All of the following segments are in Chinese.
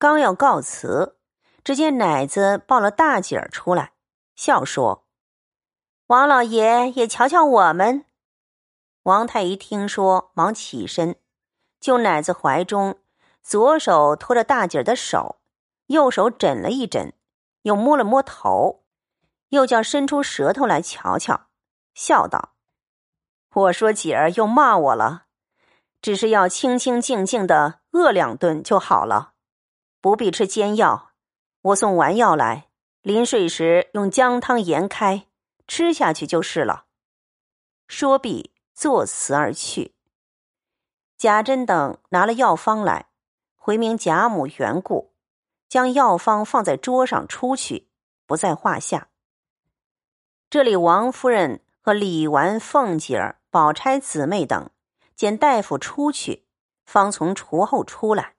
刚要告辞，只见奶子抱了大姐儿出来，笑说：“王老爷也瞧瞧我们。”王太医听说，忙起身，就奶子怀中，左手托着大姐儿的手，右手枕了一枕，又摸了摸头，又叫伸出舌头来瞧瞧，笑道：“我说姐儿又骂我了，只是要清清静静的饿两顿就好了。”不必吃煎药，我送丸药来。临睡时用姜汤盐开，吃下去就是了。说毕，作辞而去。贾珍等拿了药方来，回明贾母缘故，将药方放在桌上出去，不在话下。这里王夫人和李纨、凤姐儿、宝钗姊妹等见大夫出去，方从厨后出来。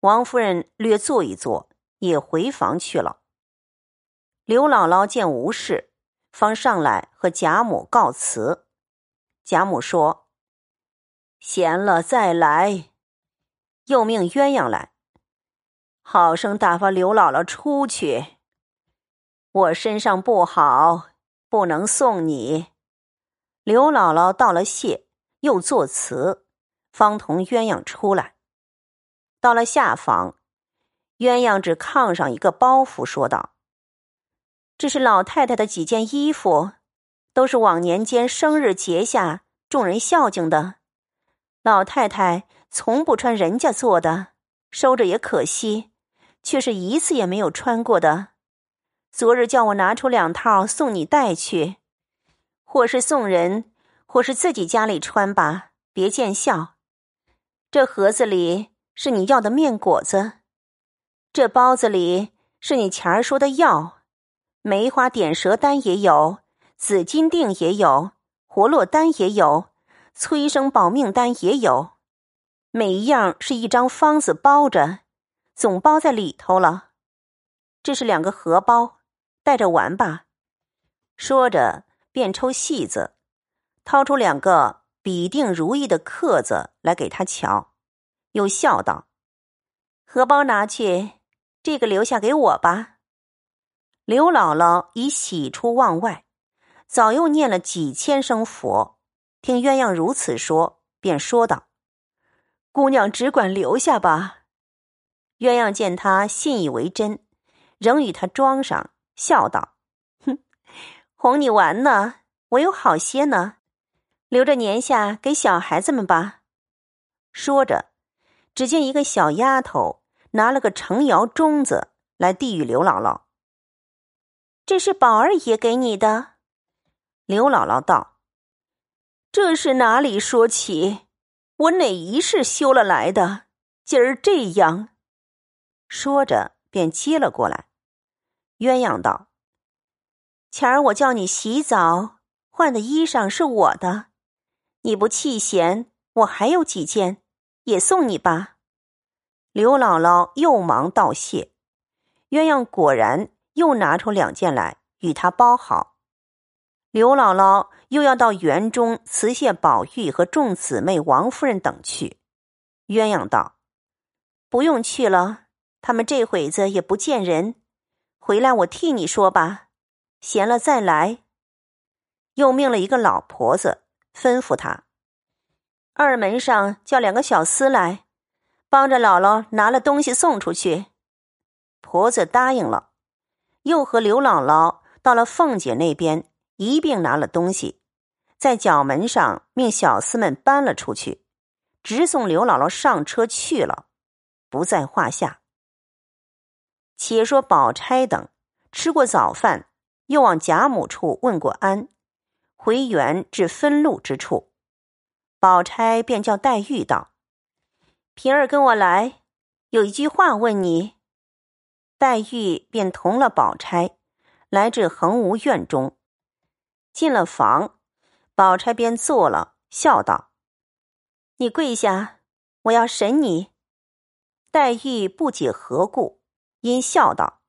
王夫人略坐一坐，也回房去了。刘姥姥见无事，方上来和贾母告辞。贾母说：“闲了再来。”又命鸳鸯来，好生打发刘姥姥出去。我身上不好，不能送你。刘姥姥道了谢，又作辞，方同鸳鸯出来。到了下房，鸳鸯指炕上一个包袱，说道：“这是老太太的几件衣服，都是往年间生日节下众人孝敬的。老太太从不穿人家做的，收着也可惜，却是一次也没有穿过的。昨日叫我拿出两套送你带去，或是送人，或是自己家里穿吧，别见笑。这盒子里。”是你要的面果子，这包子里是你前儿说的药，梅花点舌丹也有，紫金锭也有，活络丹也有，催生保命丹也有，每一样是一张方子包着，总包在里头了。这是两个荷包，带着玩吧。说着，便抽戏子，掏出两个比定如意的刻子来给他瞧。又笑道：“荷包拿去，这个留下给我吧。”刘姥姥已喜出望外，早又念了几千声佛，听鸳鸯如此说，便说道：“姑娘只管留下吧。”鸳鸯见他信以为真，仍与他装上，笑道：“哼，哄你玩呢。我有好些呢，留着年下给小孩子们吧。”说着。只见一个小丫头拿了个成窑盅子来递与刘姥姥。这是宝二爷给你的。刘姥姥道：“这是哪里说起？我哪一世修了来的？今儿这样。”说着便接了过来。鸳鸯道：“前儿我叫你洗澡换的衣裳是我的，你不弃嫌，我还有几件。”也送你吧，刘姥姥又忙道谢。鸳鸯果然又拿出两件来与他包好。刘姥姥又要到园中辞谢宝玉和众姊妹、王夫人等去。鸳鸯道：“不用去了，他们这会子也不见人，回来我替你说吧。闲了再来。”又命了一个老婆子，吩咐他。二门上叫两个小厮来，帮着姥姥拿了东西送出去。婆子答应了，又和刘姥姥到了凤姐那边，一并拿了东西，在角门上命小厮们搬了出去，直送刘姥姥上车去了，不在话下。且说宝钗等吃过早饭，又往贾母处问过安，回园至分路之处。宝钗便叫黛玉道：“平儿跟我来，有一句话问你。”黛玉便同了宝钗，来至恒芜院中，进了房，宝钗便坐了，笑道：“你跪下，我要审你。”黛玉不解何故，因笑道：“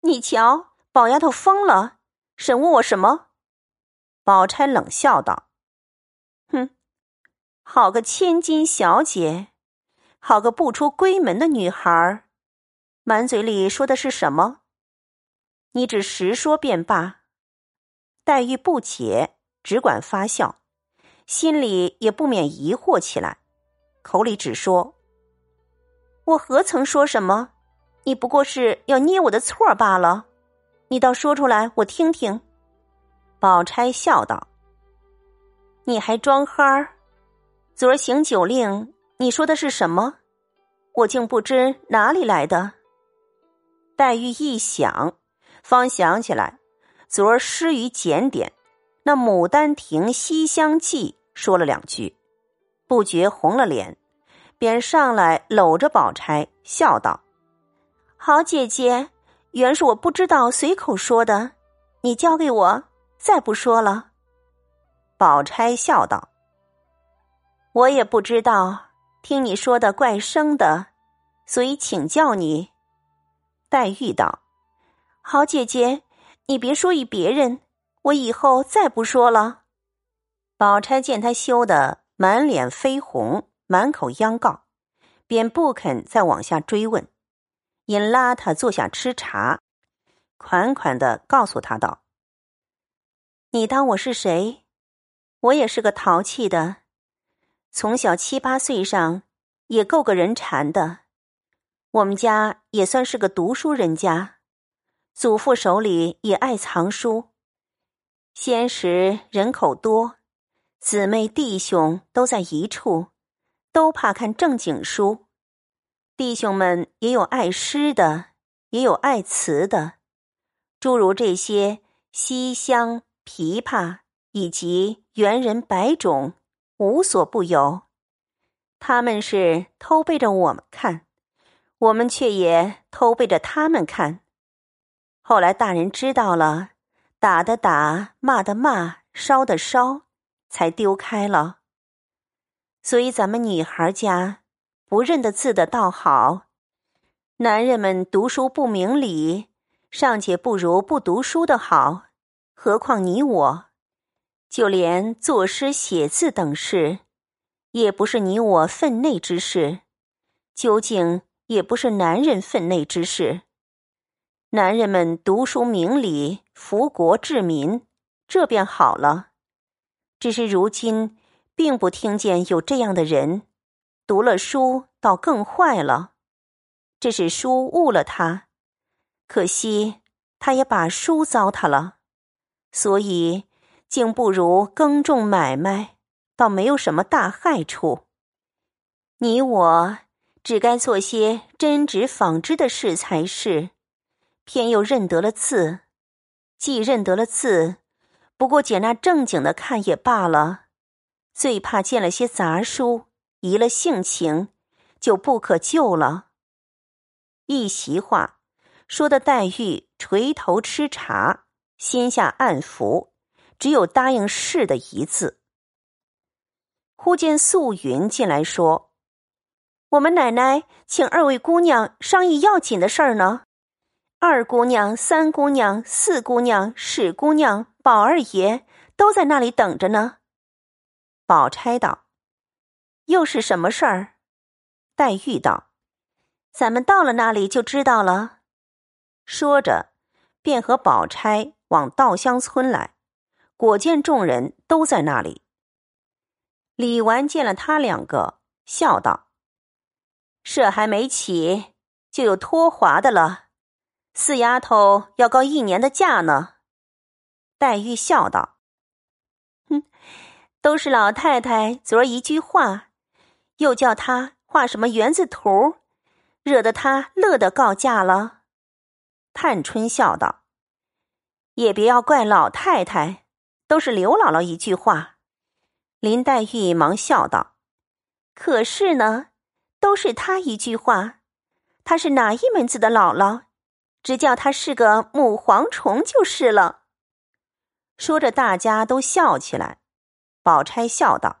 你瞧，宝丫头疯了，审问我什么？”宝钗冷笑道：“哼。”好个千金小姐，好个不出闺门的女孩儿，满嘴里说的是什么？你只实说便罢。黛玉不解，只管发笑，心里也不免疑惑起来，口里只说：“我何曾说什么？你不过是要捏我的错罢了。你倒说出来，我听听。”宝钗笑道：“你还装憨儿？昨儿行酒令，你说的是什么？我竟不知哪里来的。”黛玉一想，方想起来。昨儿失于检点，那《牡丹亭》《西厢记》说了两句，不觉红了脸，便上来搂着宝钗笑道：“好姐姐，原是我不知道，随口说的，你交给我，再不说了。”宝钗笑道：“我也不知道，听你说的怪生的，所以请教你。”黛玉道：“好姐姐。”你别说与别人，我以后再不说了。宝钗见他羞得满脸绯红，满口央告，便不肯再往下追问，引拉他坐下吃茶，款款的告诉他道：“你当我是谁？我也是个淘气的，从小七八岁上也够个人馋的。我们家也算是个读书人家。”祖父手里也爱藏书。先时人口多，姊妹弟兄都在一处，都怕看正经书。弟兄们也有爱诗的，也有爱词的，诸如这些西厢、琵琶以及猿人百种，无所不有。他们是偷背着我们看，我们却也偷背着他们看。后来大人知道了，打的打，骂的骂，烧的烧，才丢开了。所以咱们女孩家不认得字的倒好，男人们读书不明理，尚且不如不读书的好，何况你我，就连作诗写字等事，也不是你我分内之事，究竟也不是男人分内之事。男人们读书明理，福国治民，这便好了。只是如今，并不听见有这样的人，读了书倒更坏了。这是书误了他，可惜他也把书糟蹋了，所以竟不如耕种买卖，倒没有什么大害处。你我只该做些针织纺织的事才是。偏又认得了字，既认得了字，不过捡那正经的看也罢了。最怕见了些杂书，移了性情，就不可救了。一席话，说的黛玉垂头吃茶，心下暗服，只有答应是的一字。忽见素云进来说：“我们奶奶请二位姑娘商议要紧的事儿呢。”二姑娘、三姑娘、四姑娘、史姑娘、宝二爷都在那里等着呢。宝钗道：“又是什么事儿？”黛玉道：“咱们到了那里就知道了。”说着，便和宝钗往稻香村来，果见众人都在那里。李纨见了他两个，笑道：“社还没起，就有脱滑的了。”四丫头要告一年的假呢，黛玉笑道：“哼，都是老太太昨儿一句话，又叫他画什么园子图，惹得他乐得告假了。”探春笑道：“也别要怪老太太，都是刘姥姥一句话。”林黛玉忙笑道：“可是呢，都是她一句话，她是哪一门子的姥姥？”只叫她是个母蝗虫就是了。说着，大家都笑起来。宝钗笑道：“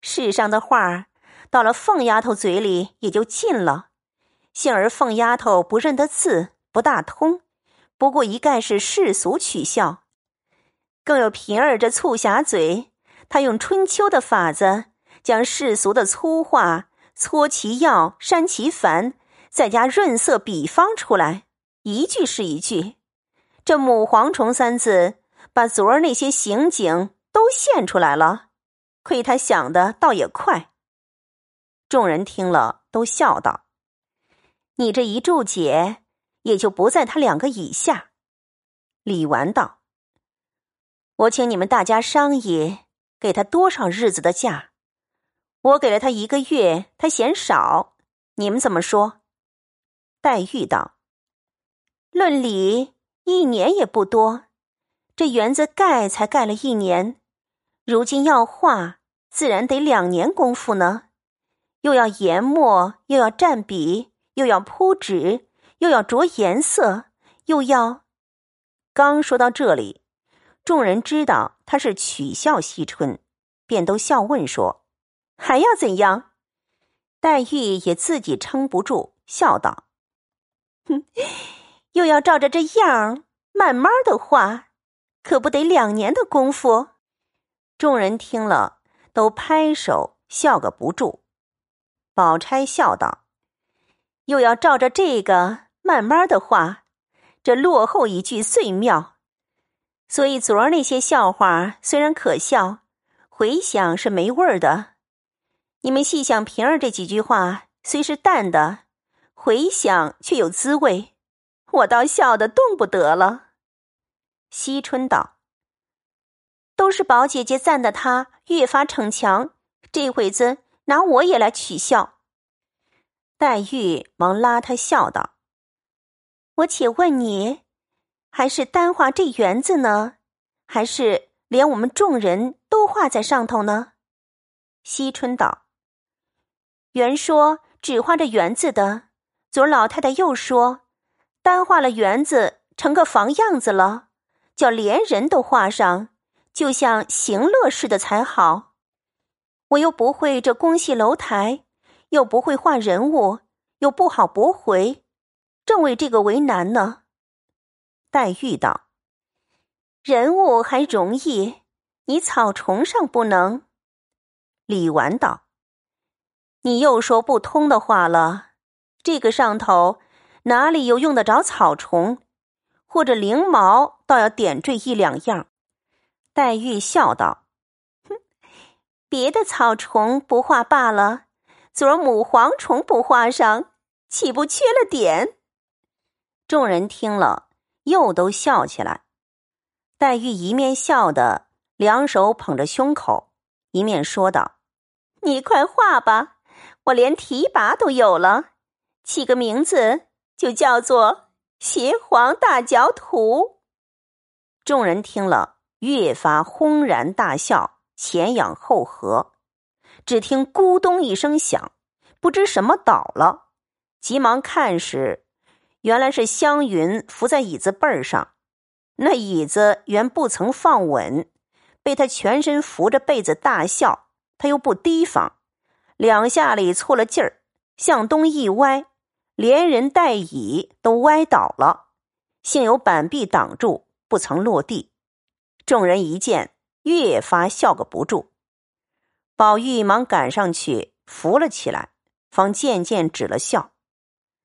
世上的话，到了凤丫头嘴里也就尽了。幸而凤丫头不认得字，不大通，不过一概是世俗取笑。更有平儿这醋匣嘴，她用春秋的法子，将世俗的粗话搓其要，删其繁。”再加润色比方出来，一句是一句。这“母蝗虫”三字，把昨儿那些刑警都现出来了。亏他想的倒也快。众人听了，都笑道：“你这一注解，也就不在他两个以下。”李纨道：“我请你们大家商议，给他多少日子的假？我给了他一个月，他嫌少，你们怎么说？”黛玉道：“论理，一年也不多。这园子盖才盖了一年，如今要画，自然得两年功夫呢。又要研墨，又要蘸笔，又要铺纸，又要着颜色，又要……刚说到这里，众人知道他是取笑惜春，便都笑问说：“还要怎样？”黛玉也自己撑不住，笑道。哼，又要照着这样慢慢的画，可不得两年的功夫。众人听了，都拍手笑个不住。宝钗笑道：“又要照着这个慢慢的画，这落后一句最妙。所以昨儿那些笑话虽然可笑，回想是没味儿的。你们细想平儿这几句话，虽是淡的。”回想却有滋味，我倒笑得动不得了。惜春道：“都是宝姐姐赞的他越发逞强，这会子拿我也来取笑。”黛玉忙拉他笑道：“我且问你，还是单画这园子呢，还是连我们众人都画在上头呢？”惜春道：“原说只画这园子的。”昨儿老太太又说，单画了园子成个房样子了，叫连人都画上，就像行乐似的才好。我又不会这宫戏楼台，又不会画人物，又不好驳回，正为这个为难呢。黛玉道：“人物还容易，你草虫上不能。”李纨道：“你又说不通的话了。”这个上头哪里有用得着草虫，或者翎毛，倒要点缀一两样。黛玉笑道：“哼，别的草虫不画罢了，昨儿母蝗虫不画上，岂不缺了点？”众人听了，又都笑起来。黛玉一面笑的，两手捧着胸口，一面说道：“你快画吧，我连提拔都有了。”起个名字，就叫做《邪皇大脚图》。众人听了，越发轰然大笑，前仰后合。只听咕咚一声响，不知什么倒了，急忙看时，原来是湘云伏在椅子背儿上。那椅子原不曾放稳，被他全身扶着被子大笑，他又不提防，两下里错了劲儿，向东一歪。连人带椅都歪倒了，幸有板壁挡住，不曾落地。众人一见，越发笑个不住。宝玉忙赶上去扶了起来，方渐渐止了笑。